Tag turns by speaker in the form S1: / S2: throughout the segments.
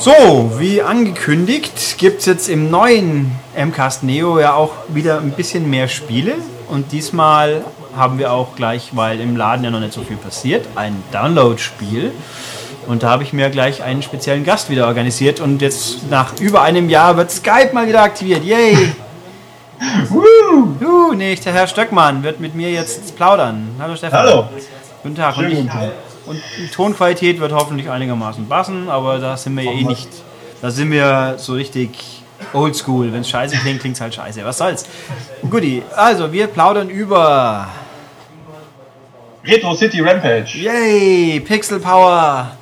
S1: So, wie angekündigt, gibt es jetzt im neuen MCAST Neo ja auch wieder ein bisschen mehr Spiele. Und diesmal haben wir auch gleich, weil im Laden ja noch nicht so viel passiert, ein Download-Spiel. Und da habe ich mir gleich einen speziellen Gast wieder organisiert. Und jetzt nach über einem Jahr wird Skype mal wieder aktiviert. Yay! uh, nicht der Herr Stöckmann wird mit mir jetzt plaudern. Hallo Stefan.
S2: Hallo.
S1: Guten Tag.
S2: Schönen guten Tag.
S1: Und die Tonqualität wird hoffentlich einigermaßen passen, aber da sind wir ja eh nicht. Da sind wir so richtig oldschool. Wenn es scheiße klingt, klingt es halt scheiße. Was soll's? Guti, also wir plaudern über.
S2: Retro City Rampage.
S1: Yay! Pixel Power!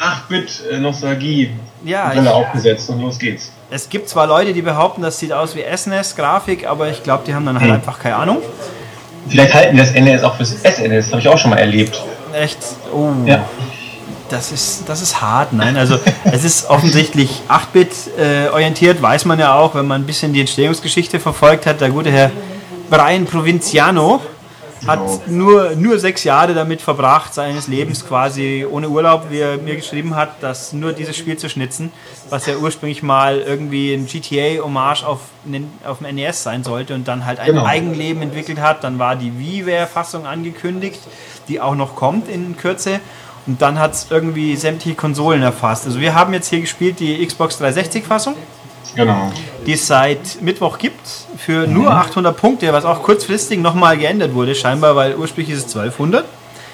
S2: 8-Bit äh, Nostalgie.
S1: Ja,
S2: Brille aufgesetzt und los geht's.
S1: es gibt zwar Leute, die behaupten, das sieht aus wie SNES-Grafik, aber ich glaube, die haben dann halt
S2: Hm.
S1: einfach keine Ahnung.
S2: Vielleicht halten wir das NES auch fürs SNES, habe ich auch schon mal erlebt.
S1: Echt? Oh.
S2: Ja.
S1: Das ist, das ist hart, nein. Also es ist offensichtlich 8-Bit äh, orientiert, weiß man ja auch, wenn man ein bisschen die Entstehungsgeschichte verfolgt hat. Der gute Herr Brian Provinciano hat
S2: Genau.
S1: nur, nur sechs Jahre damit verbracht, seines Lebens quasi ohne Urlaub, wie er mir geschrieben hat, das nur dieses Spiel zu schnitzen, was ja ursprünglich mal irgendwie ein GTA-Hommage auf, auf dem NES sein sollte und dann halt ein
S2: Genau.
S1: Eigenleben entwickelt hat. Dann war die WiiWare-Fassung angekündigt, die auch noch kommt in Kürze. Und dann hat es irgendwie sämtliche Konsolen erfasst. Also wir haben jetzt hier gespielt die Xbox 360-Fassung,
S2: Genau.
S1: die es seit Mittwoch gibt, für nur 800 Punkte, was auch kurzfristig nochmal geändert wurde, scheinbar, weil ursprünglich ist es 1200,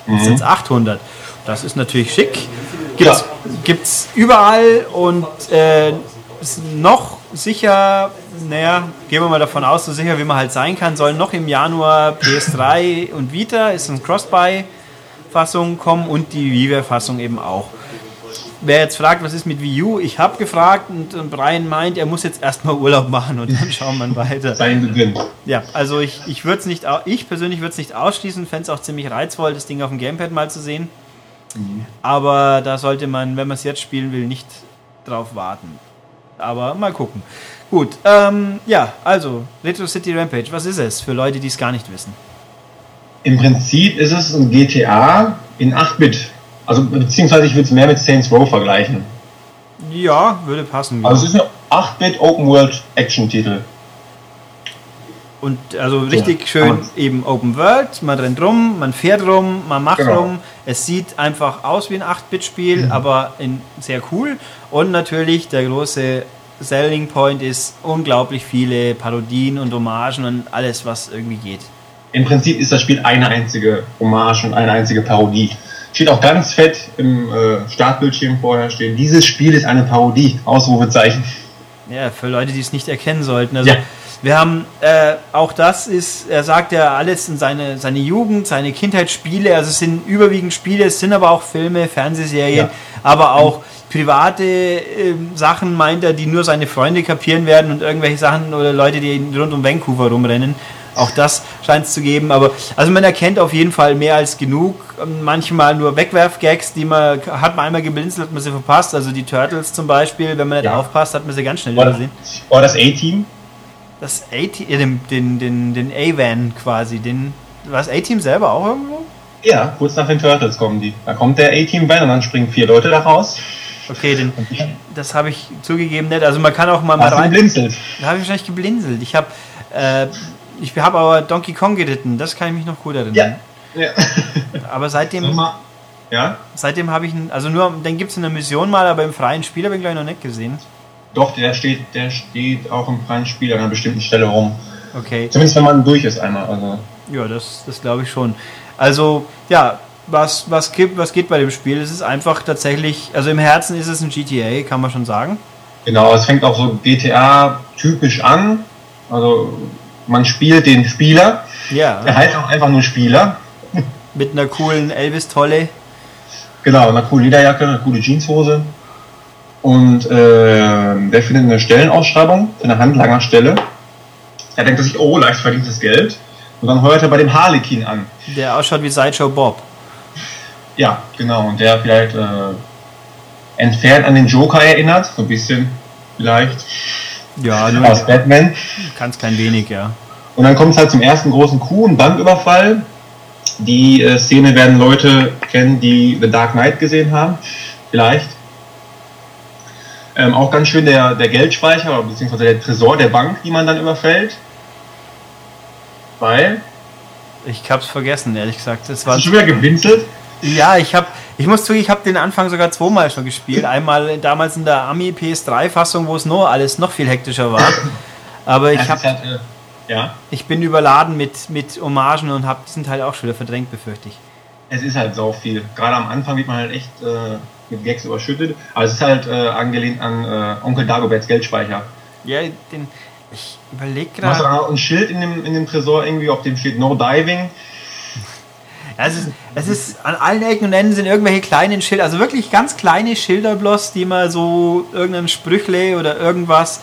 S1: jetzt sind es 800. Das ist natürlich schick. Gibt's, gibt's überall und äh, ist noch sicher, naja, gehen wir mal davon aus, so sicher wie man halt sein kann, sollen noch im Januar PS3 und Vita, ist ein Cross-Buy-Fassung kommen und die WiiWare-Fassung eben auch. Wer jetzt fragt, was ist mit Wii U, ich habe gefragt und, und Brian meint, er muss jetzt erstmal Urlaub machen und dann schauen wir weiter.
S2: Sein Beginn.
S1: Ja, also ich, ich würde es nicht, ich persönlich würde es nicht ausschließen, fände es auch ziemlich reizvoll, das Ding auf dem Gamepad mal zu sehen. Aber da sollte man, wenn man es jetzt spielen will, nicht drauf warten. Aber mal gucken. Gut, ähm, ja, also Retro City Rampage, was ist es für Leute, die es gar nicht wissen?
S2: Im Prinzip ist es ein GTA in 8-Bit. Also beziehungsweise ich würde es mehr mit Saints Row vergleichen.
S1: Ja, würde passen. ja.
S2: Also es ist ein 8-Bit Open World Action Titel.
S1: Und also richtig
S2: kann
S1: schön eben Open World, man rennt rum, man fährt rum, man macht
S2: Genau.
S1: rum. Es sieht einfach aus wie ein 8-Bit-Spiel,
S2: Mhm.
S1: aber in, sehr cool. Und natürlich der große Selling Point ist unglaublich viele Parodien und Hommagen und alles, was irgendwie geht.
S2: Im Prinzip ist das Spiel eine einzige Hommage und eine einzige Parodie. Steht auch ganz fett im äh, Startbildschirm vorher stehen. Dieses Spiel ist eine Parodie. Ausrufezeichen.
S1: Ja, für Leute, die es nicht erkennen sollten. Also
S2: Ja.
S1: wir haben äh, auch das ist, er sagt ja alles in seine, seine Jugend, seine Kindheitsspiele, also es sind überwiegend Spiele, es sind aber auch Filme, Fernsehserien,
S2: Ja.
S1: aber auch private ähm, Sachen, meint er, die nur seine Freunde kapieren werden und irgendwelche Sachen oder Leute, die rund um Vancouver rumrennen. Auch das scheint es zu geben, aber also man erkennt auf jeden Fall mehr als genug. Ähm, Manchmal nur Wegwerf-Gags, die man hat man einmal geblinzelt, hat man sie verpasst. Also die Turtles zum Beispiel, wenn man nicht
S2: Ja.
S1: aufpasst, hat man sie ganz schnell übersehen.
S2: oder das A-Team.
S1: Das A-Team, den, den, den, den A-Van quasi, den, was A-Team selber auch irgendwo?
S2: Ja, kurz nach den Turtles kommen die. Da kommt der A-Team-Van und dann springen vier Leute da raus.
S1: Okay, den, das habe ich zugegeben nicht. Also man kann auch mal, mal rein.
S2: geblinzelt.
S1: Da habe ich wahrscheinlich geblinzelt. Ich habe, äh, ich habe aber Donkey Kong geritten. Das kann ich mich noch gut erinnern.
S2: Ja. ja.
S1: Aber seitdem.
S2: Ja?
S1: seitdem habe ich, einen- also nur, dann gibt es eine Mission mal, aber im freien Spiel habe ich glaube ich noch nicht gesehen.
S2: Doch, der steht, der steht auch im freien Spiel an einer bestimmten Stelle rum.
S1: Okay.
S2: Zumindest wenn man durch ist einmal. Also
S1: Ja, das, das glaube ich schon. Also, ja, was, was, gibt, was geht bei dem Spiel? Es ist einfach tatsächlich, also im Herzen ist es ein GTA, kann man schon sagen.
S2: Genau, es fängt auch so GTA typisch an. Also man spielt den Spieler. Er
S1: Ja,
S2: heißt auch einfach nur Spieler.
S1: mit einer coolen Elvis-Tolle.
S2: Genau, eine coole Lederjacke, eine coole Jeanshose. Und äh, der findet eine Stellenausschreibung für eine Handlangerstelle. Er denkt sich, oh, leicht verdientes Geld. Und dann heuert er bei dem Harlequin an.
S1: Der ausschaut wie Sideshow Bob.
S2: Ja, genau. Und der vielleicht äh, entfernt an den Joker erinnert. So ein bisschen vielleicht.
S1: Ja, nur
S2: Aus Batman.
S1: ganz klein wenig, ja.
S2: Und dann kommt es halt zum ersten großen Coup, ein Banküberfall. Die äh, Szene werden Leute kennen, die The Dark Knight gesehen haben. Vielleicht. Ähm, auch ganz schön der, der Geldspeicher, beziehungsweise der Tresor der Bank, die man dann überfällt. Weil.
S1: Ich hab's vergessen, ehrlich gesagt.
S2: Das war schon wieder gewinselt?
S1: Ja, ich hab. Ich muss zugeben, ich habe den Anfang sogar zweimal schon gespielt. Einmal damals in der Ami PS3-Fassung, wo es nur alles noch viel hektischer war. Aber ich habe. Halt, äh, ja. Ich bin überladen mit, mit Hommagen und habe diesen Teil auch schon wieder verdrängt, befürchte ich.
S2: Es ist halt so viel. Gerade am Anfang wird man halt echt äh, mit Gags überschüttet. Aber es ist halt äh, angelehnt an äh, Onkel Dagoberts Geldspeicher.
S1: Ja, den. Ich überlege gerade.
S2: Du hast ein Schild in dem, in dem Tresor irgendwie, auf dem steht No Diving.
S1: Es, ist, es ist an allen Ecken und Enden sind irgendwelche kleinen Schilder, also wirklich ganz kleine Schilder bloß, die mal so irgendein Sprüchle oder irgendwas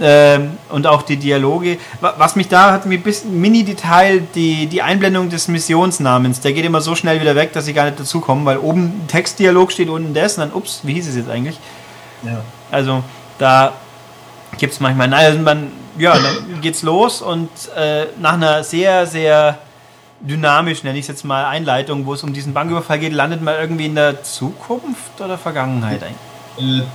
S1: ähm, und auch die Dialoge. Was mich da hat, mir ein bisschen Mini-Detail, die, die Einblendung des Missionsnamens, der geht immer so schnell wieder weg, dass ich gar nicht dazu komme, weil oben ein Textdialog steht, unten das und dann, ups, wie hieß es jetzt eigentlich? Ja. Also da gibt es manchmal, naja, also man, ja, dann geht's los und äh, nach einer sehr, sehr dynamisch, nenne ich es jetzt mal, Einleitung, wo es um diesen Banküberfall geht, landet man irgendwie in der Zukunft oder Vergangenheit eigentlich? Äh,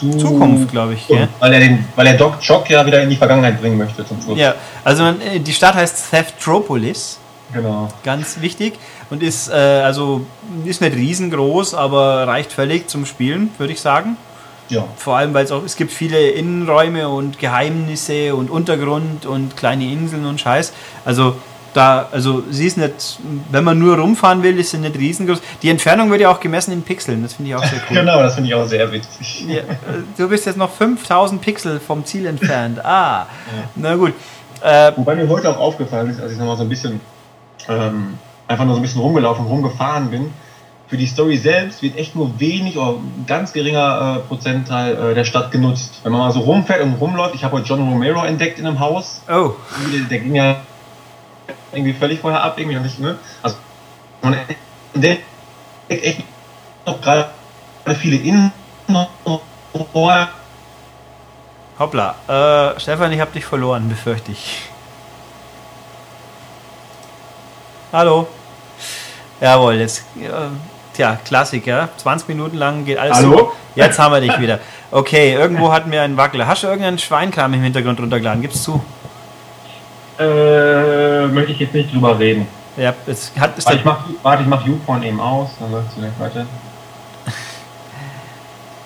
S1: zu Zukunft, glaube ich.
S2: Ja. Weil er den, weil er Doc Jock ja wieder in die Vergangenheit bringen möchte zum Schluss.
S1: Ja, also äh, die Stadt heißt Theftropolis.
S2: Genau.
S1: Ganz wichtig und ist äh, also ist nicht riesengroß, aber reicht völlig zum Spielen, würde ich sagen. Ja. Vor allem, weil es auch es gibt viele Innenräume und Geheimnisse und Untergrund und kleine Inseln und Scheiß. Also da, also sie ist nicht, wenn man nur rumfahren will, ist sie nicht riesengroß. Die Entfernung wird ja auch gemessen in Pixeln, das finde ich auch sehr cool.
S2: genau, das finde ich auch sehr witzig.
S1: Ja, du bist jetzt noch 5000 Pixel vom Ziel entfernt. Ah, ja. na gut.
S2: Äh, Wobei mir heute auch aufgefallen ist, als ich nochmal so ein bisschen, ähm, einfach nur so ein bisschen rumgelaufen, rumgefahren bin, für die Story selbst wird echt nur wenig oder ein ganz geringer äh, Prozentteil äh, der Stadt genutzt. Wenn man mal so rumfährt und rumläuft, ich habe heute John Romero entdeckt in einem Haus.
S1: Oh.
S2: Der, der ging ja irgendwie völlig vorher ab, irgendwie nicht, ne? Also man entdeckt echt noch gerade viele Innen
S1: Hoppla, äh, Stefan, ich hab dich verloren, befürchte ich. Hallo. Jawohl, jetzt, äh, tja, Klassiker. 20 Minuten lang geht alles
S2: Hallo?
S1: So. Jetzt haben wir dich wieder. Okay, irgendwo hatten wir einen Wackler. Hast du irgendeinen Schweinkram im Hintergrund runtergeladen? Gib's zu.
S2: Äh, möchte ich jetzt nicht drüber reden.
S1: Ja, es hat.
S2: Warte, ich mach, warte, ich mach YouPorn eben aus, dann läuft es nicht weiter.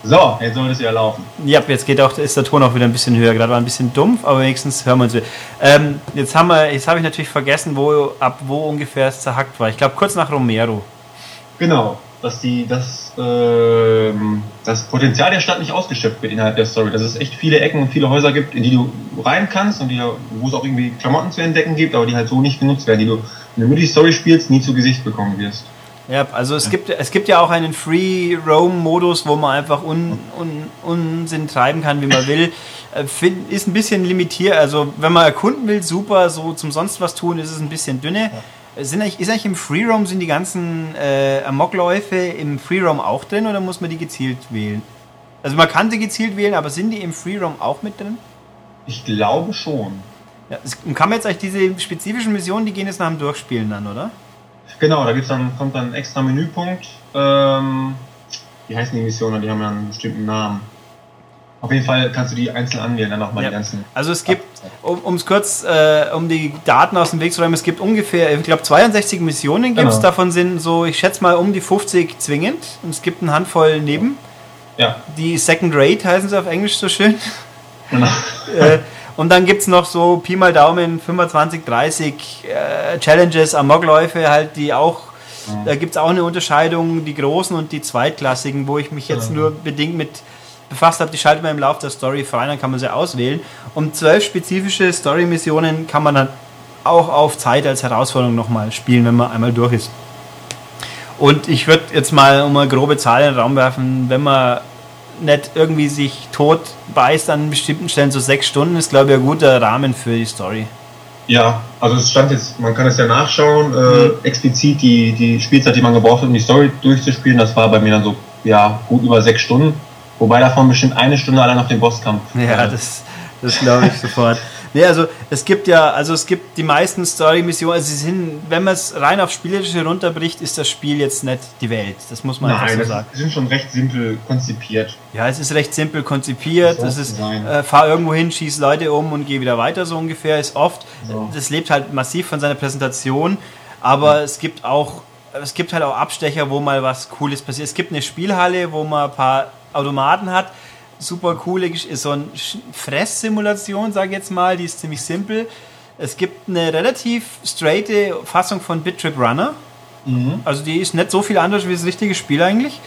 S2: So, jetzt soll es ja laufen.
S1: Ja, jetzt geht auch, ist der Ton auch wieder ein bisschen höher. Gerade war ein bisschen dumpf, aber wenigstens hören wir uns wieder. Ähm, jetzt haben wir, jetzt habe ich natürlich vergessen, wo, ab wo ungefähr es zerhackt war. Ich glaube kurz nach Romero.
S2: Genau dass die, dass, äh, das Potenzial der Stadt nicht ausgeschöpft wird innerhalb der Story. Dass es echt viele Ecken und viele Häuser gibt, in die du rein kannst und die, wo es auch irgendwie Klamotten zu entdecken gibt, aber die halt so nicht genutzt werden, die du, wenn du die Story spielst, nie zu Gesicht bekommen wirst.
S1: Ja, also es, ja. Gibt, es gibt ja auch einen Free Roam-Modus, wo man einfach un, un, Unsinn treiben kann, wie man will. Äh, ist ein bisschen limitiert. Also, wenn man erkunden will, super. So zum sonst was tun, ist es ein bisschen dünne. Ja. Sind eigentlich, ist eigentlich im Freeroam sind die ganzen äh, Amokläufe im Freeroam auch drin oder muss man die gezielt wählen? Also man kann sie gezielt wählen, aber sind die im Freeroam auch mit drin?
S2: Ich glaube schon.
S1: Ja, kann man jetzt eigentlich diese spezifischen Missionen, die gehen jetzt nach dem Durchspielen dann, oder?
S2: Genau, da gibt's dann, kommt dann ein extra Menüpunkt. Ähm, wie heißen die Missionen? Die haben ja einen bestimmten Namen. Auf jeden Fall kannst du die einzeln anwählen, dann nochmal ja. die ganzen.
S1: Also es gibt, um es kurz, äh, um die Daten aus dem Weg zu räumen, es gibt ungefähr, ich glaube 62 Missionen gibt es, genau. davon sind so, ich schätze mal um die 50 zwingend und es gibt eine Handvoll neben.
S2: Ja.
S1: Die Second Rate heißen sie auf Englisch so schön. Genau. äh, und dann gibt es noch so Pi mal Daumen 25, 30 äh, Challenges, Amokläufe halt, die auch, mhm. da gibt es auch eine Unterscheidung, die großen und die zweitklassigen, wo ich mich jetzt mhm. nur bedingt mit befasst habe, die schaltet man im Laufe der Story frei, dann kann man sie auswählen. Und zwölf spezifische Story-Missionen kann man dann auch auf Zeit als Herausforderung nochmal spielen, wenn man einmal durch ist. Und ich würde jetzt mal um eine grobe Zahl in den Raum werfen, wenn man nicht irgendwie sich tot beißt an bestimmten Stellen, so sechs Stunden ist, glaube ich, ein guter Rahmen für die Story.
S2: Ja, also es stand jetzt, man kann es ja nachschauen, äh, mhm. explizit die, die Spielzeit, die man gebraucht hat, um die Story durchzuspielen, das war bei mir dann so, ja, gut über sechs Stunden. Wobei davon bestimmt eine Stunde allein auf den Bosskampf.
S1: Ja, das, Das glaube ich sofort. Nee, also es gibt ja, also es gibt die meisten Story-Missionen, also sie sind, wenn man es rein auf Spielerische runterbricht, ist das Spiel jetzt nicht die Welt. Das muss man
S2: Nein,
S1: einfach so sagen.
S2: sind schon recht simpel konzipiert.
S1: Ja, es ist recht simpel konzipiert.
S2: Das
S1: Es ist, äh, fahr irgendwo hin, schieß Leute um und geh wieder weiter, so ungefähr. Ist oft.
S2: So.
S1: Das lebt halt massiv von seiner Präsentation, aber es gibt auch, es gibt halt auch Abstecher, wo mal was Cooles passiert. Es gibt eine Spielhalle, wo man ein paar Automaten hat. Super coole, Gesch- ist so eine Fresssimulation, sage ich jetzt mal, die ist ziemlich simpel. Es gibt eine relativ straighte Fassung von Bit Trip Runner. Also die ist nicht so viel anders wie das richtige Spiel eigentlich.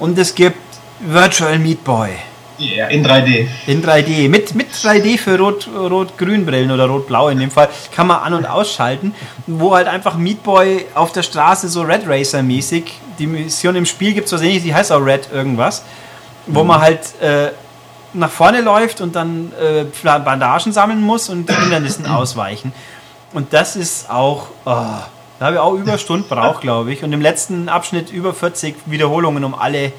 S1: Und es gibt Virtual Meat Boy
S2: Ja, in 3D.
S1: in 3D. Mit, mit 3D für Rot- Rot-Grün-Brillen oder Rot-Blau in dem Fall kann man an- und ausschalten, wo halt einfach Meat Boy auf der Straße so Red Racer-mäßig, die Mission im Spiel gibt es so ähnlich, die heißt auch Red irgendwas, wo man halt äh, nach vorne läuft und dann äh, Bandagen sammeln muss und Hindernissen ausweichen. Und das ist auch, oh, da habe ich auch über Stunden braucht, glaube ich. Und im letzten Abschnitt über 40 Wiederholungen, um alle,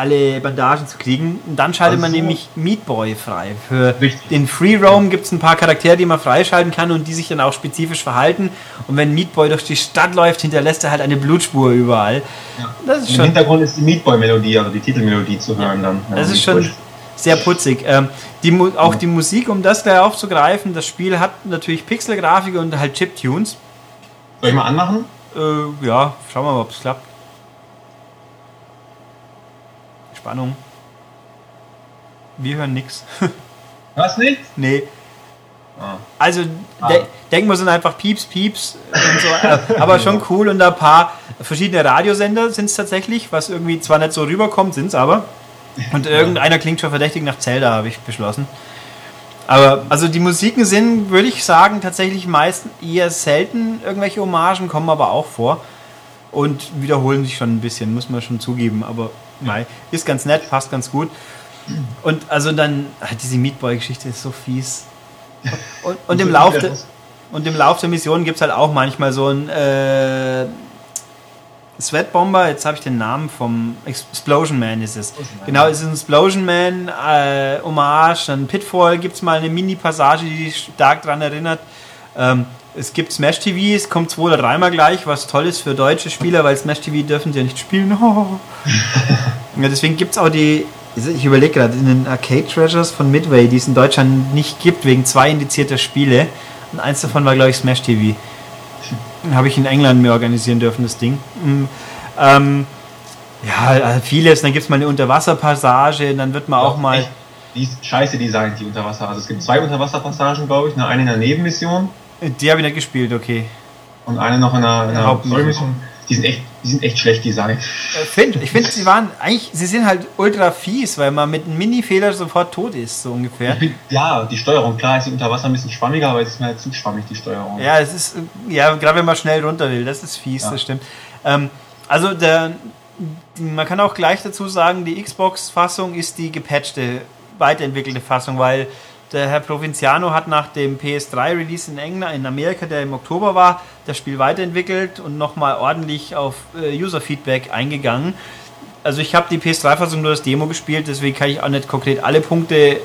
S1: alle Bandagen zu kriegen. Und dann schaltet man
S2: Also-
S1: nämlich Meat Boy frei. Für
S2: Richtig.
S1: den Free Roam gibt es ein paar Charaktere, die man freischalten kann und die sich dann auch spezifisch verhalten. Und wenn Meat Boy durch die Stadt läuft, hinterlässt er halt eine Blutspur überall. Das ist
S2: Im
S1: schon
S2: Hintergrund ist die Meat Boy Melodie, also die Titelmelodie zu hören dann. Ja,
S1: das ist schon
S2: Boy.
S1: sehr putzig. Ähm, die, auch die Musik, um das gleich aufzugreifen, das Spiel hat natürlich Pixelgrafik und halt Chiptunes.
S2: Soll ich mal anmachen?
S1: Äh, ja, schauen wir mal, ob es klappt. Spannung. Wir hören nichts.
S2: Was nicht?
S1: nee.
S2: Ah.
S1: Also
S2: Ah.
S1: de denken wir sind einfach Pieps, Pieps und so, aber schon cool und ein paar verschiedene Radiosender sind es tatsächlich, was irgendwie zwar nicht so rüberkommt, sind es aber. Und irgendeiner klingt schon verdächtig nach Zelda, habe ich beschlossen. Aber also die Musiken sind, würde ich sagen, tatsächlich meistens eher selten irgendwelche Hommagen, kommen aber auch vor und wiederholen sich schon ein bisschen, muss man schon zugeben. Aber mei, ist ganz nett, passt ganz gut. Und also dann, ah, diese Meatboy-Geschichte ist so fies. Und, und, im Lauf der, und im Lauf der Mission gibt es halt auch manchmal so ein äh, Sweatbomber, jetzt habe ich den Namen vom Explosion Man ist es.
S2: Explosion Man.
S1: Genau, es ist ein Explosion Man, äh, Hommage, dann Pitfall gibt es mal eine Mini-Passage, die stark daran erinnert. Ähm, es gibt Smash TV, es kommt zwei oder dreimal gleich, was toll ist für deutsche Spieler, weil Smash TV dürfen sie ja nicht spielen. ja, deswegen gibt es auch die, ich überlege gerade, in den Arcade Treasures von Midway, die es in Deutschland nicht gibt, wegen zwei indizierter Spiele. Und eins davon war, glaube ich, Smash TV. Habe ich in England mir organisieren dürfen, das Ding. Mm, Ähm, ja, also vieles. Dann gibt es mal eine Unterwasserpassage, dann wird man auch mal.
S2: Echt, Die ist scheiße designt, die Unterwasser. Also es gibt zwei Unterwasserpassagen, glaube ich. Eine in der Nebenmission
S1: Die habe ich nicht gespielt, okay.
S2: und eine noch in der, in der
S1: Hauptmission.
S2: Die sind echt, die sind echt schlecht designt.
S1: Äh, Find, ich finde, sie waren eigentlich, sie sind halt ultra fies, weil man mit einem Mini-Fehler sofort tot ist, so ungefähr.
S2: Ja, die Steuerung, klar ist die Unter Wasser ein bisschen schwammiger, aber es ist mir halt zu schwammig, die Steuerung.
S1: Ja, es ist, ja, gerade wenn man schnell runter will, das ist fies,
S2: Ja.
S1: das stimmt. Ähm, also der, man kann auch gleich dazu sagen, die Xbox-Fassung ist die gepatchte, weiterentwickelte Fassung, weil der Herr Provinciano hat nach dem PS3-Release in England, in Amerika, der im Oktober war, das Spiel weiterentwickelt und nochmal ordentlich auf äh, User-Feedback eingegangen. Also ich habe die PS3-Fassung nur das Demo gespielt, deswegen kann ich auch nicht konkret alle Punkte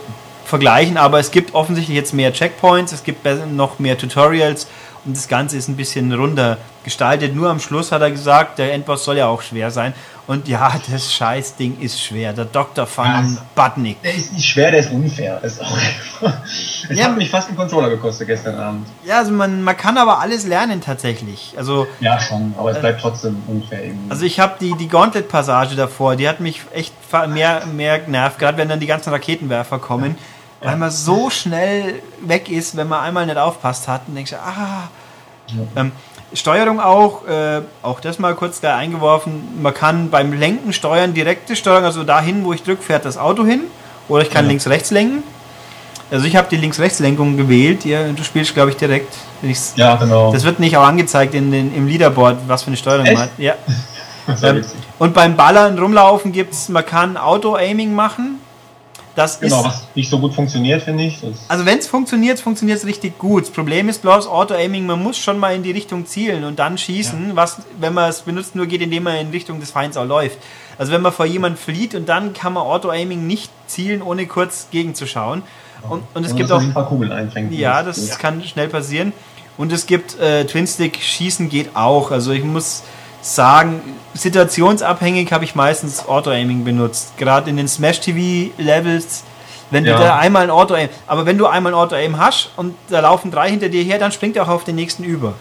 S1: vergleichen, aber es gibt offensichtlich jetzt mehr Checkpoints, es gibt noch mehr Tutorials und das Ganze ist ein bisschen runder gestaltet. Nur am Schluss hat er gesagt, der Endboss soll ja auch schwer sein. Und ja, das Scheißding ist schwer. Der Dr. Van
S2: Ja.
S1: Butnick.
S2: Der ist nicht schwer, der ist unfair. Das ist auch es
S1: Ja.
S2: hat mich fast einen Controller gekostet gestern Abend.
S1: Ja, also man, man kann aber alles lernen tatsächlich. Also,
S2: Ja, schon, aber es bleibt trotzdem unfair irgendwie.
S1: also ich habe die, die Gauntlet-Passage davor, die hat mich echt mehr, mehr genervt, gerade wenn dann die ganzen Raketenwerfer kommen, weil man so schnell weg ist, wenn man einmal nicht aufpasst hat und denkst, ah. Ähm, Steuerung auch, äh, auch das mal kurz da eingeworfen. Man kann beim Lenken steuern, direkte Steuerung, also dahin, wo ich drücke, fährt das Auto hin. Oder ich kann
S2: Ja.
S1: links-rechts lenken. Also ich habe die Links-Rechts-Lenkung gewählt. Ja, du spielst, glaube ich, direkt.
S2: Ja, genau.
S1: Das wird nicht auch angezeigt in den, im Leaderboard, was für eine Steuerung
S2: Echt?
S1: man hat. Ja. Ähm, und beim Ballern rumlaufen gibt's, man kann Auto-Aiming machen. Das
S2: Genau,
S1: ist,
S2: was nicht so gut funktioniert, finde ich.
S1: Also wenn es funktioniert, funktioniert es richtig gut. Das Problem ist bloß Auto-Aiming, man muss schon mal in die Richtung zielen und dann schießen, was, wenn man es benutzt, nur geht, indem man in Richtung des Feinds auch läuft. Also wenn man vor jemand flieht und dann kann man Auto-Aiming nicht zielen, ohne kurz gegenzuschauen. Und, und es
S2: Und
S1: gibt auch.
S2: ein paar Kugeln einfängt.
S1: Ja, das kann schnell passieren. Und es gibt äh, Twin-Stick schießen geht auch. Also ich muss sagen, situationsabhängig habe ich meistens Auto-Aiming benutzt. Gerade in den Smash-TV-Levels, wenn du
S2: Ja.
S1: da einmal ein Auto-Aim... Aber wenn du einmal ein Auto-Aim hast und da laufen drei hinter dir her, dann springt er auch auf den nächsten über.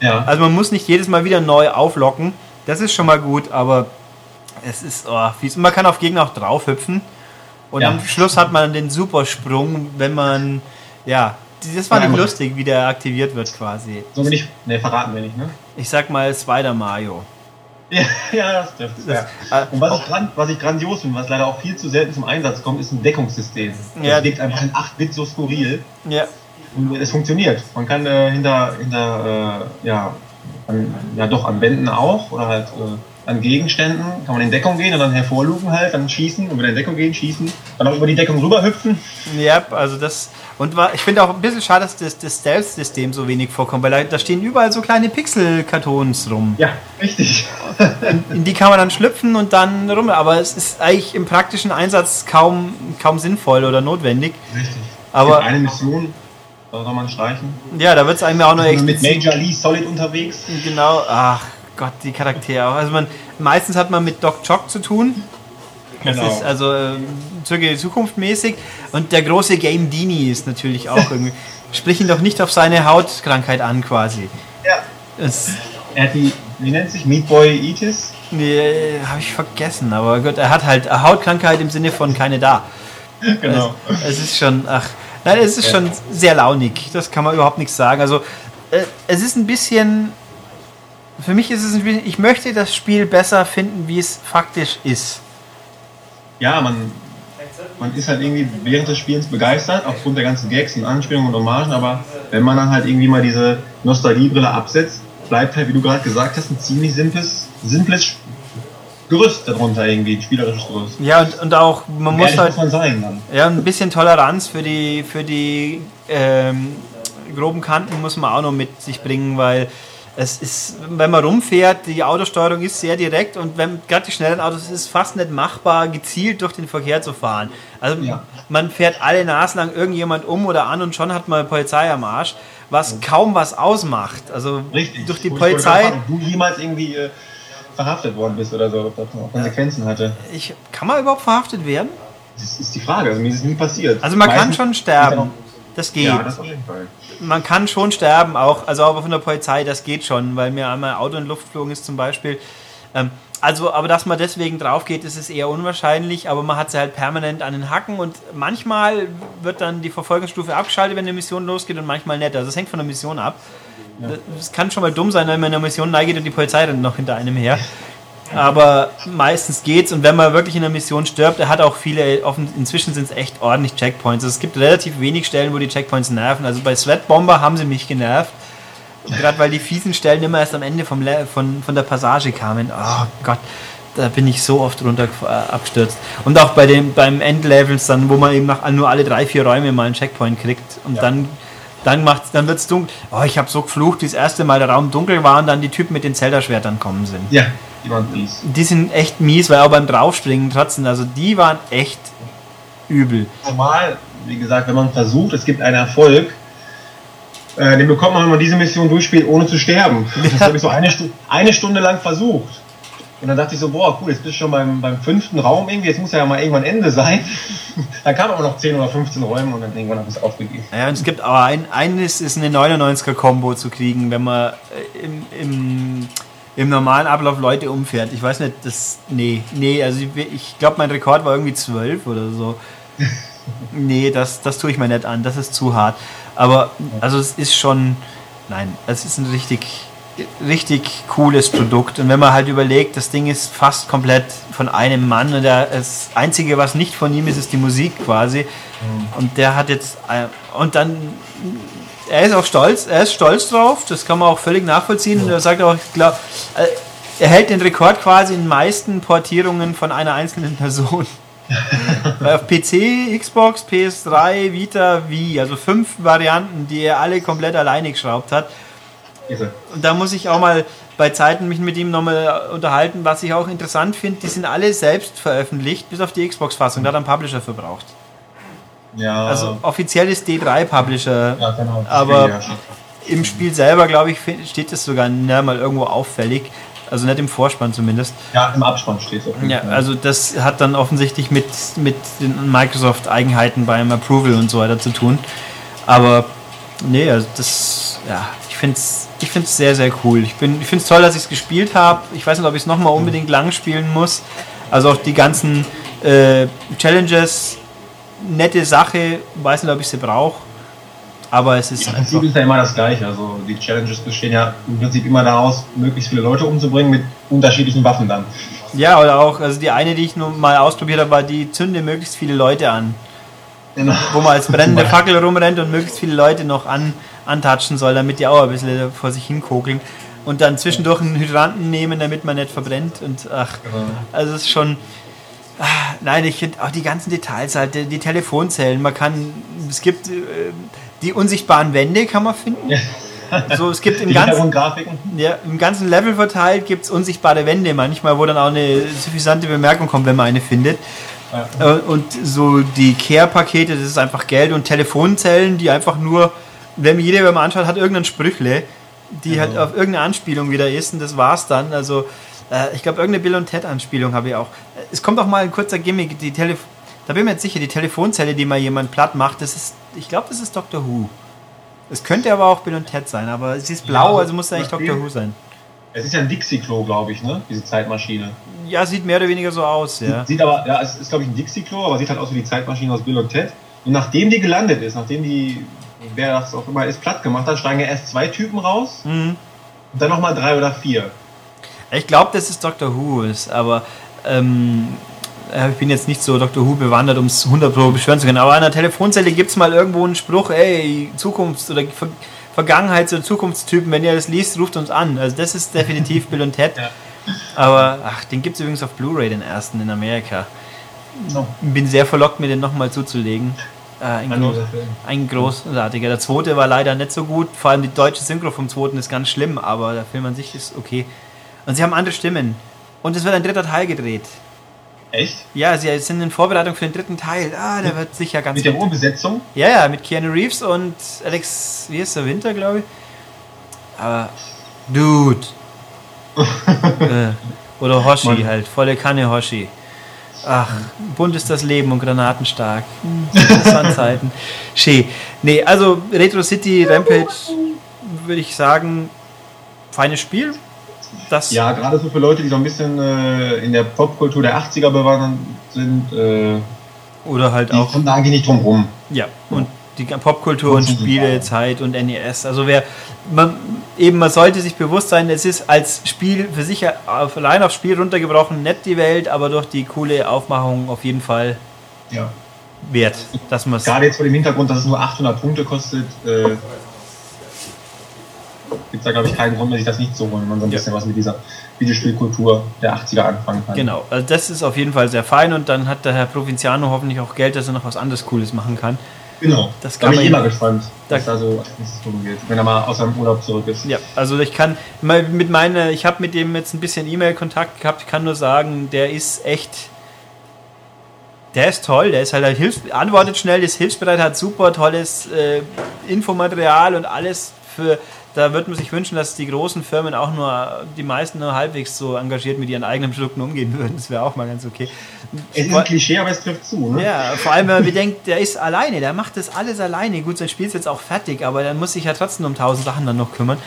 S2: Ja.
S1: Also man muss nicht jedes Mal wieder neu auflocken. Das ist schon mal gut, aber es ist oh, fies. Und man kann auf Gegner auch draufhüpfen. Und
S2: Ja.
S1: am Schluss hat man den Supersprung, wenn man... Ja, das war
S2: Ja,
S1: nicht lustig, wie der aktiviert wird quasi.
S2: So bin ich. Ne, verraten wir nicht, ne?
S1: Ich sag mal Spider Mario.
S2: Ja, ja das trifft es.
S1: Das-
S2: Ja.
S1: äh,
S2: Und was ich, gran- was ich grandios finde, was leider auch viel zu selten zum Einsatz kommt, ist ein Deckungssystem. Das
S1: Ja.
S2: wirkt einfach in 8-Bit so skurril.
S1: Ja,
S2: Und es funktioniert. Man kann äh, hinter, hinter äh, ja, an, ja doch an Wänden auch oder halt äh, an Gegenständen kann man in Deckung gehen und dann hervorlugen halt, dann schießen und wieder in Deckung gehen, schießen, dann auch über die Deckung rüber hüpfen.
S1: ja, also das. Und war, ich finde auch ein bisschen schade, dass das, das Stealth-System so wenig vorkommt, weil da, stehen überall so kleine Pixel-Kartons rum.
S2: Ja, richtig.
S1: In die kann man dann schlüpfen und dann rum. Aber es ist eigentlich im praktischen Einsatz kaum, kaum sinnvoll oder notwendig.
S2: Richtig.
S1: Aber-
S2: eine Mission, da soll man streichen.
S1: Ja, da wird es einem ja auch noch
S2: Mit
S1: explizit.
S2: Major Lee Solid unterwegs.
S1: Genau, ach Gott, die Charaktere auch. Also man, meistens hat man mit Doc Chock zu tun. Das
S2: Genau.
S1: ist also ähm, zurück in die Zukunft mäßig. Und der große Game Dini ist natürlich auch irgendwie. Sprich ihn doch nicht auf seine Hautkrankheit an, quasi.
S2: Ja.
S1: Das
S2: Er hat die, wie nennt sich, Meat Boy Itis?
S1: nee, habe ich vergessen, aber gut, er hat halt eine Hautkrankheit im Sinne von keine da.
S2: Genau.
S1: Es, es ist schon, ach, nein, es ist schon sehr launig. Das kann man überhaupt nichts sagen. Also, äh, es ist ein bisschen. Für mich ist es ein bisschen. Ich möchte das Spiel besser finden, wie es faktisch ist.
S2: Ja, man, man ist halt irgendwie während des Spielens begeistert, aufgrund der ganzen Gags und Anspielungen und Hommagen, aber wenn man dann halt irgendwie mal diese Nostalgiebrille absetzt, bleibt halt, wie du gerade gesagt hast, ein ziemlich simples, simples Gerüst darunter irgendwie, ein spielerisches Gerüst.
S1: Ja, und, und auch, man muss halt.
S2: muss man sein dann.
S1: Ja, ein bisschen Toleranz für die, für die ähm, groben Kanten muss man auch noch mit sich bringen, weil es ist, wenn man rumfährt, die Autosteuerung ist sehr direkt und wenn gerade die schnellen Autos ist es fast nicht machbar, gezielt durch den Verkehr zu fahren. Also
S2: Ja.
S1: man fährt alle Nasen lang irgendjemand um oder an und schon hat man Polizei am Arsch, was kaum was ausmacht. Also
S2: Richtig.
S1: durch die
S2: wollte
S1: Polizei.
S2: fragen, du jemals irgendwie äh, verhaftet worden bist oder so, ob das noch Konsequenzen hatte.
S1: Ich, kann man überhaupt verhaftet werden?
S2: Das ist die Frage, also mir ist es nie passiert.
S1: Also man kann
S2: Meistens-
S1: schon sterben. Das geht.
S2: Ja, das auf jeden Fall.
S1: man kann schon sterben, auch, also aber von der Polizei, das geht schon, weil mir einmal ein Auto in Luft geflogen ist zum Beispiel. Ähm, also, aber dass man deswegen drauf geht, ist es eher unwahrscheinlich, aber man hat sie halt permanent an den Hacken und manchmal wird dann die Verfolgungsstufe abgeschaltet, wenn eine Mission losgeht und manchmal nicht. Also es hängt von der Mission ab. Es kann schon mal dumm sein, wenn man in einer Mission neigeht und die Polizei rennt noch hinter einem her. Aber meistens geht's und wenn man wirklich in einer Mission stirbt, er hat auch viele, offen, inzwischen sind es echt ordentlich Checkpoints. Also es gibt relativ wenig Stellen, wo die Checkpoints nerven. Also bei Sweat Bomber haben sie mich genervt. Gerade weil die fiesen Stellen immer erst am Ende vom Le von, von der Passage kamen. Oh Gott, da bin ich so oft runter äh, abgestürzt. Und auch bei dem, beim Endlevels dann, wo man eben nach, nur alle drei, vier Räume mal einen Checkpoint kriegt und
S2: Ja.
S1: dann dann macht's, dann wird's dunkel. Oh, ich habe so geflucht, wie das erste Mal der Raum dunkel war und dann die Typen mit den Zelda-Schwertern kommen sind.
S2: Ja, die waren fies.
S1: Die sind echt mies, weil auch beim Draufspringen trotzdem, also die waren echt übel.
S2: normal, wie gesagt, wenn man versucht, es gibt einen Erfolg, äh, den bekommt man, wenn man diese Mission durchspielt, ohne zu sterben. Das habe ich so eine, Stu eine Stunde lang versucht. Und dann dachte ich so, boah, cool, jetzt bist du schon beim, beim fünften Raum irgendwie, jetzt muss ja mal irgendwann Ende sein. dann kamen aber noch 10 oder 15 Räume und dann irgendwann habe ich es aufgegeben.
S1: Ja, und es gibt aber ein, eines ist eine 99er-Kombo zu kriegen, wenn man äh, im, im, im normalen Ablauf Leute umfährt. Ich weiß nicht, das. Nee, nee, also ich, ich glaube, mein Rekord war irgendwie 12 oder so. Nee, das, das tue ich mir nicht an, das ist zu hart. Aber, also es ist schon. Nein, es ist ein richtig, richtig cooles Produkt. Und wenn man halt überlegt, das Ding ist fast komplett von einem Mann und der, das Einzige, was nicht von ihm ist, ist die Musik quasi. Und der hat jetzt. äh, Und dann er ist auch stolz, er ist stolz drauf, das kann man auch völlig nachvollziehen. Und er sagt auch, ich glaube, er hält den Rekord quasi in den meisten Portierungen von einer einzelnen Person. Weil auf PC, Xbox, PS3, Vita, Wii, also fünf Varianten, die er alle komplett alleine geschraubt hat. Und da muss ich auch mal bei Zeiten mich mit ihm nochmal unterhalten, was ich auch interessant finde, die sind alle selbst veröffentlicht, bis auf die Xbox-Fassung, da hat er einen Publisher verbraucht.
S2: Ja.
S1: Also offiziell ist D3 Publisher,
S2: ja, genau.
S1: aber
S2: Ja,
S1: im Spiel selber, glaube ich, steht es sogar nicht mal irgendwo auffällig. Also nicht im Vorspann zumindest.
S2: ja, im Abspann steht es
S1: Ja, also das hat dann offensichtlich mit, mit den Microsoft-Eigenheiten beim Approval und so weiter zu tun. Aber nee, also das, ja, ich finde es ich find's sehr, sehr cool. Ich, bin- ich finde es toll, dass ich es gespielt habe. Ich weiß nicht, ob ich es nochmal unbedingt lang spielen muss. Also auch die ganzen äh, Challenges, nette Sache, weiß nicht, ob ich sie brauche. Aber es ist
S2: Im. Prinzip ist ja immer das Gleiche. Also die Challenges bestehen ja im Prinzip immer daraus, möglichst viele Leute umzubringen mit unterschiedlichen Waffen dann.
S1: Ja, oder auch, also die eine, die ich nur mal ausprobiert habe, war die zünde möglichst viele Leute an.
S2: Genau.
S1: wo man als brennende Fackel rumrennt und möglichst viele Leute noch an, antatschen soll, damit die auch ein bisschen vor sich hinkokeln. Und dann zwischendurch einen Hydranten nehmen, damit man nicht verbrennt. Und ach, also es ist schon. Nein, ich finde auch die ganzen Details halt, die, die Telefonzellen, man kann, es gibt äh, die unsichtbaren Wände, kann man finden. So, es gibt im ganzen, ja, im ganzen Level verteilt gibt es unsichtbare Wände manchmal, wo dann auch eine suffisante Bemerkung kommt, wenn man eine findet. Äh, Und so die Care-Pakete, das ist einfach Geld und Telefonzellen, die einfach nur, wenn jeder, wenn man anschaut, hat irgendein Sprüchle, die halt auf irgendeine Anspielung wieder ist und das war's dann. Also äh, ich glaube, irgendeine Bill und Ted Anspielung habe ich auch. Äh, Es kommt auch mal ein kurzer Gimmick, die Telef da bin ich mir jetzt sicher, die Telefonzelle, die mal jemand platt macht, das ist, ich glaube, das ist Doctor Who. Es könnte aber auch Bill und Ted sein, aber sie ist blau,
S2: Ja,
S1: also muss es eigentlich Doctor Who sein.
S2: Es ist ja ein Dixie-Klo, glaube ich, ne? Diese Zeitmaschine.
S1: Ja, sieht mehr oder weniger so aus, ja.
S2: Sieht aber, ja, es ist glaube ich ein Dixie-Klo, aber sieht halt aus wie die Zeitmaschine aus Bill und Ted. Und nachdem die gelandet ist, nachdem die, wer das auch immer ist, platt gemacht hat, steigen ja erst zwei Typen raus
S1: Mhm.
S2: und dann nochmal drei oder vier.
S1: Ich glaube, dass es Doctor Who ist, aber ähm, äh, ich bin jetzt nicht so Doctor Who bewandert, um es 100 Pro beschwören zu können. Aber an der Telefonzelle gibt es mal irgendwo einen Spruch, ey, Zukunfts- oder Ver Vergangenheits- oder Zukunftstypen, wenn ihr das liest, ruft uns an. Also das ist definitiv Bill und Ted.
S2: Ja.
S1: Aber, ach, den gibt es übrigens auf Blu-ray, den ersten in Amerika.
S2: No.
S1: Bin sehr verlockt, mir den nochmal zuzulegen. Äh, ein,
S2: Hallo,
S1: groß, ein großartiger. Der zweite war leider nicht so gut. Vor allem die deutsche Synchro vom zweiten ist ganz schlimm, aber der Film an sich ist okay. Und sie haben andere Stimmen. Und es wird ein dritter Teil gedreht.
S2: Echt?
S1: Ja, sie sind in Vorbereitung für den dritten Teil. Ah, der wird sicher ganz
S2: Mit der. Urbesetzung?
S1: Ja, ja, mit Keanu Reeves und Alex, wie ist der Winter, glaube ich. Aber, Dude. äh, oder Hoshi
S2: Mann.
S1: halt, volle Kanne Hoshi. Ach, bunt ist das Leben und granatenstark. Hm, Das waren Zeiten. Schee. Nee, also Retro City Rampage würde ich sagen, feines Spiel. Das
S2: Ja, gerade so für Leute, die so ein bisschen äh, in der Popkultur der 80er bewandert sind, äh,
S1: oder halt
S2: die
S1: auch
S2: kommen da eigentlich nicht drum rum.
S1: Ja, und die Popkultur und
S2: Und
S1: Spiele. Zeit und NES. Also wer man eben man sollte sich bewusst sein, es ist als Spiel für sich auf, allein aufs Spiel runtergebrochen, nett die Welt, aber durch die coole Aufmachung auf jeden Fall
S2: Ja.
S1: wert, dass man.
S2: Gerade jetzt vor dem Hintergrund, dass es nur 800 Punkte kostet, äh, gibt es da, glaube ich, keinen Grund sich das nicht zu holen, wenn man so ein
S1: Ja.
S2: bisschen was mit dieser Videospielkultur der 80er anfangen kann.
S1: Genau, also das ist auf jeden Fall sehr fein und dann hat der Herr Provinziano hoffentlich auch Geld, dass er noch was anderes Cooles machen kann.
S2: Genau.
S1: Das
S2: da
S1: kann
S2: bin ich immer gespannt,
S1: Da-
S2: was da so wird, wenn er mal aus seinem Urlaub zurück ist.
S1: Ja, also ich kann mit meiner, ich habe mit dem jetzt ein bisschen E-Mail-Kontakt gehabt, ich kann nur sagen, der ist echt, der ist toll, der ist halt, halt hilfs antwortet schnell, ist hilfsbereit, hat super tolles äh, Infomaterial und alles für, da würde man sich wünschen, dass die großen Firmen auch nur, die meisten nur halbwegs so engagiert mit ihren eigenen Produkten umgehen würden, das wäre auch mal ganz okay.
S2: Es ist ein Klischee, aber es trifft zu, ne?
S1: Ja, vor allem, wenn man bedenkt, der ist alleine, der macht das alles alleine. Gut, sein Spiel ist jetzt auch fertig, aber dann muss sich ja trotzdem um tausend Sachen dann noch kümmern.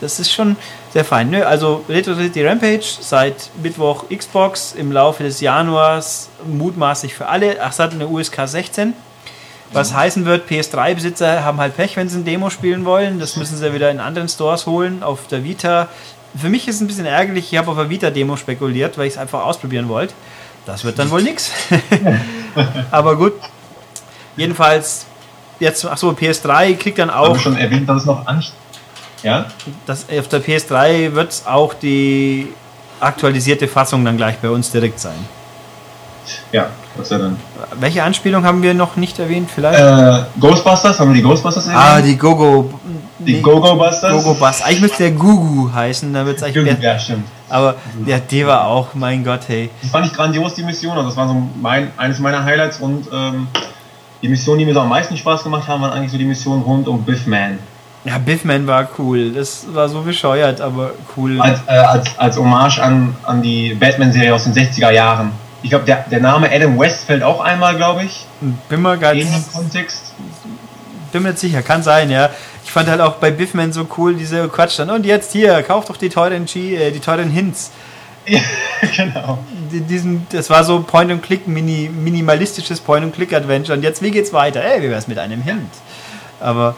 S1: Das ist schon sehr fein. Nö, also Retro City Rampage seit Mittwoch Xbox im Laufe des Januars mutmaßlich für alle. Ach, es hat eine USK 16. Was heißen wird, PS3-Besitzer haben halt Pech, wenn sie ein Demo spielen wollen. Das müssen sie wieder in anderen Stores holen. Auf der Vita. Für mich ist es ein bisschen ärgerlich. Ich habe auf der Vita-Demo spekuliert, weil ich es einfach ausprobieren wollte. Das wird dann wohl nichts. Aber gut. Jedenfalls, jetzt, achso, PS3 kriegt dann
S2: Haben
S1: auch,
S2: wir schon erwähnt, dass es noch an... Ja?
S1: das, auf der PS3 wird es auch die aktualisierte Fassung dann gleich bei uns direkt sein.
S2: Ja, Gott sei Dank.
S1: Welche Anspielung haben wir noch nicht erwähnt? Vielleicht?
S2: Äh, Ghostbusters, haben wir die Ghostbusters
S1: ah,
S2: erwähnt?
S1: die Gogo.
S2: die Go-Go-Busters?
S1: Gogo Bus. Eigentlich müsste der Gugu heißen, dann wird es eigentlich mehr.
S2: ja, stimmt.
S1: Aber ja, der war auch, mein Gott, hey.
S2: Die fand ich grandios, die Mission. Also das war so mein, eines meiner Highlights und ähm, die Missionen, die mir so am meisten Spaß gemacht haben, waren eigentlich so die Missionen rund um Biffman.
S1: Ja, Biffman war cool. Das war so bescheuert, aber cool.
S2: Als, äh, als, als Hommage an, an die Batman-Serie aus den 60er Jahren. Ich glaube, der, der Name Adam West fällt auch einmal, glaube ich.
S1: Bin mir ganz.
S2: In dem Kontext.
S1: Bin mir nicht sicher, kann sein, ja. Ich fand halt auch bei Biffman so cool diese Quatsch dann. Und jetzt hier, kauf doch die teuren, G, äh, die teuren Hints.
S2: Ja, genau.
S1: Die- Diesen, das war so Point-and-Click, mini, minimalistisches Point-and-Click-Adventure. Und jetzt, wie geht's weiter? Ey, wie wär's mit einem Hint? Aber.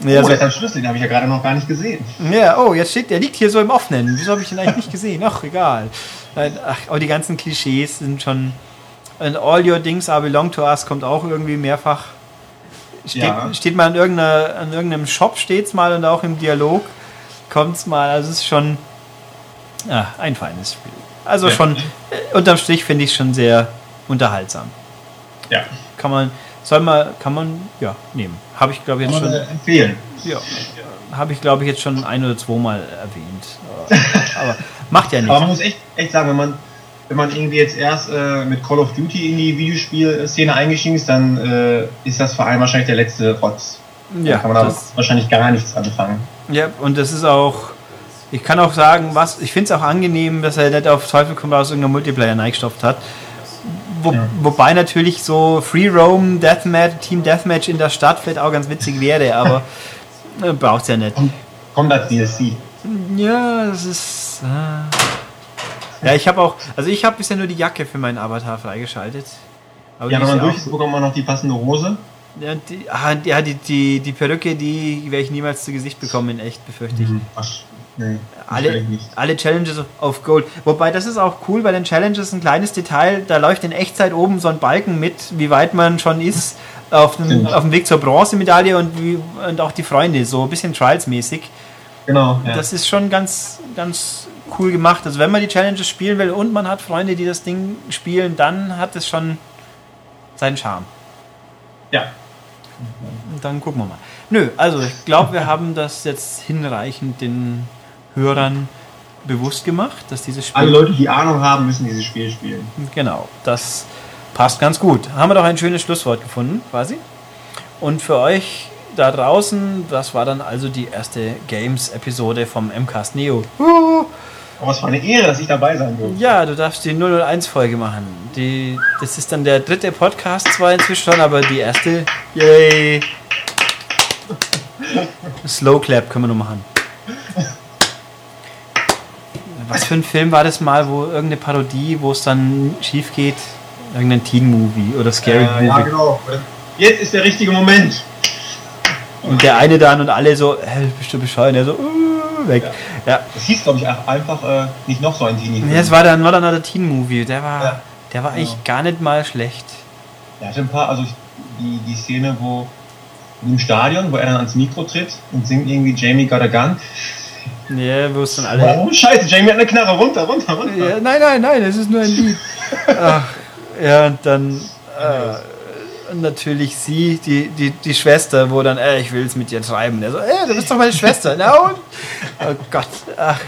S1: Ja,
S2: oh,
S1: so,
S2: das ist ein Schlüssel, den habe ich ja gerade noch gar nicht gesehen.
S1: ja, oh, jetzt steht, der liegt hier so im Offenen. Wieso habe ich den eigentlich nicht gesehen? Ach, egal. Ach, aber die ganzen Klischees sind schon. And all your things are belong to us kommt auch irgendwie mehrfach. Steht,
S2: Ja.
S1: steht mal an, irgendeiner, an irgendeinem Shop, steht's mal und auch im Dialog kommt's mal. Also es ist schon ja, ein feines Spiel. Also
S2: Ja.
S1: schon, äh, unterm Strich finde ich schon sehr unterhaltsam.
S2: Ja,
S1: Kann man, soll man, kann man, ja, nehmen. Habe ich glaube ich jetzt schon.
S2: empfehlen.
S1: Ja, habe ich glaube ich jetzt schon ein oder zweimal erwähnt. Aber, aber macht ja
S2: Aber man
S1: nichts.
S2: muss echt, echt sagen, wenn man, wenn man irgendwie jetzt erst äh, mit Call of Duty in die Videospielszene eingestiegen ist, dann äh, ist das vor allem wahrscheinlich der letzte Rotz.
S1: Ja,
S2: da kann man da wahrscheinlich gar nichts anfangen.
S1: ja, und das ist auch. Ich kann auch sagen, was ich finde es auch angenehm, dass er nicht auf Teufel komm raus irgendein Multiplayer neigestopft hat. Wo,
S2: Ja.
S1: Wobei natürlich so Free Roam Deathmatch, Team Deathmatch in der Stadt vielleicht auch ganz witzig wäre, aber braucht's ja nicht.
S2: Kommt, als DLC.
S1: Ja, das ist. Äh ja, ich habe auch. Also ich habe bisher nur die Jacke für meinen Avatar freigeschaltet. Aber
S2: Ja, wenn man durch ist, bekommt man noch die passende Hose.
S1: Ja, die, ah, ja, die, die, die Perücke, die werde ich niemals zu Gesicht bekommen, in echt, befürchte ich.
S2: Ach, nee,
S1: Alle, alle Challenges auf Gold. Wobei, das ist auch cool, bei den Challenges ein kleines Detail, da läuft in Echtzeit oben so ein Balken mit, wie weit man schon ist auf dem,
S2: Stimmt.
S1: auf dem Weg zur Bronzemedaille und, und auch die Freunde, so ein bisschen Trials-mäßig.
S2: Genau. Ja.
S1: Das ist schon ganz, ganz cool gemacht. Also wenn man die Challenges spielen will und man hat Freunde, die das Ding spielen, dann hat es schon seinen Charme.
S2: ja.
S1: Und dann gucken wir mal. Nö, also ich glaube, wir haben das jetzt hinreichend den Hörern bewusst gemacht, dass dieses Spiel.
S2: Alle Leute, die Ahnung haben, müssen dieses Spiel spielen.
S1: Genau, das passt ganz gut. Haben wir doch ein schönes Schlusswort gefunden, quasi. Und für euch da draußen, das war dann also die erste Games-Episode vom MCAST Neo.
S2: Oh, was für eine Ehre, dass ich dabei sein durfte.
S1: Ja, du darfst die 001-Folge machen. Die, das ist dann der dritte Podcast zwar inzwischen schon, aber die erste. Yay! Slow Clap können wir noch machen. Was für ein Film war das mal, wo irgendeine Parodie, wo es dann schief geht? Irgendein Teen-Movie oder Scary
S2: Äh, ja, genau. Jetzt ist der richtige Moment.
S1: Und der eine dann und alle so, hä, bist du bescheuert? Er so, uh, weg. Ja.
S2: Das hieß, glaube ich, auch einfach äh, nicht noch so ein Teenie.
S1: ja, es war dann, war dann der Teen-Movie. Der war,
S2: Ja.
S1: der war eigentlich gar nicht mal schlecht.
S2: Er hatte ein paar, also die, die Szene, wo im Stadion, wo er dann ans Mikro tritt und singt irgendwie Jamie Got a Gun.
S1: Ja, wo es dann alle.
S2: Oh, scheiße, Jamie hat eine Knarre, runter, runter, runter.
S1: Ja, nein, nein, nein, es ist nur ein Lied. Ach, ja, und dann äh, natürlich sie, die, die, die Schwester, wo dann, äh, ich will es mit dir treiben. Der so, äh, du bist doch meine Schwester. Na und? Oh Gott, ach,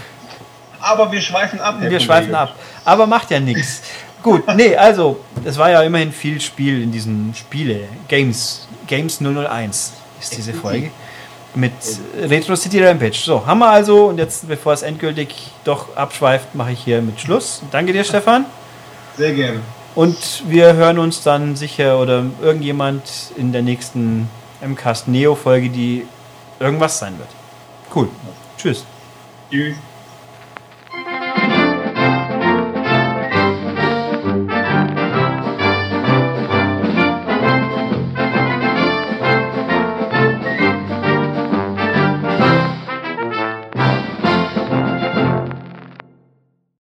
S2: Aber wir schweifen ab.
S1: Wir
S2: Kollege.
S1: schweifen ab. Aber macht ja nichts. Gut, nee, also, es war ja immerhin viel Spiel in diesen Spiele. Games, Games 001 ist diese Folge. Mit Retro City Rampage. So, haben wir also, und jetzt, bevor es endgültig doch abschweift, mache ich hier mit Schluss. Danke dir, Stefan.
S2: Sehr gerne.
S1: Und wir hören uns dann sicher oder irgendjemand in der nächsten MCAST Neo Folge, die irgendwas sein wird. Cool. Tschüss.
S2: Tschüss.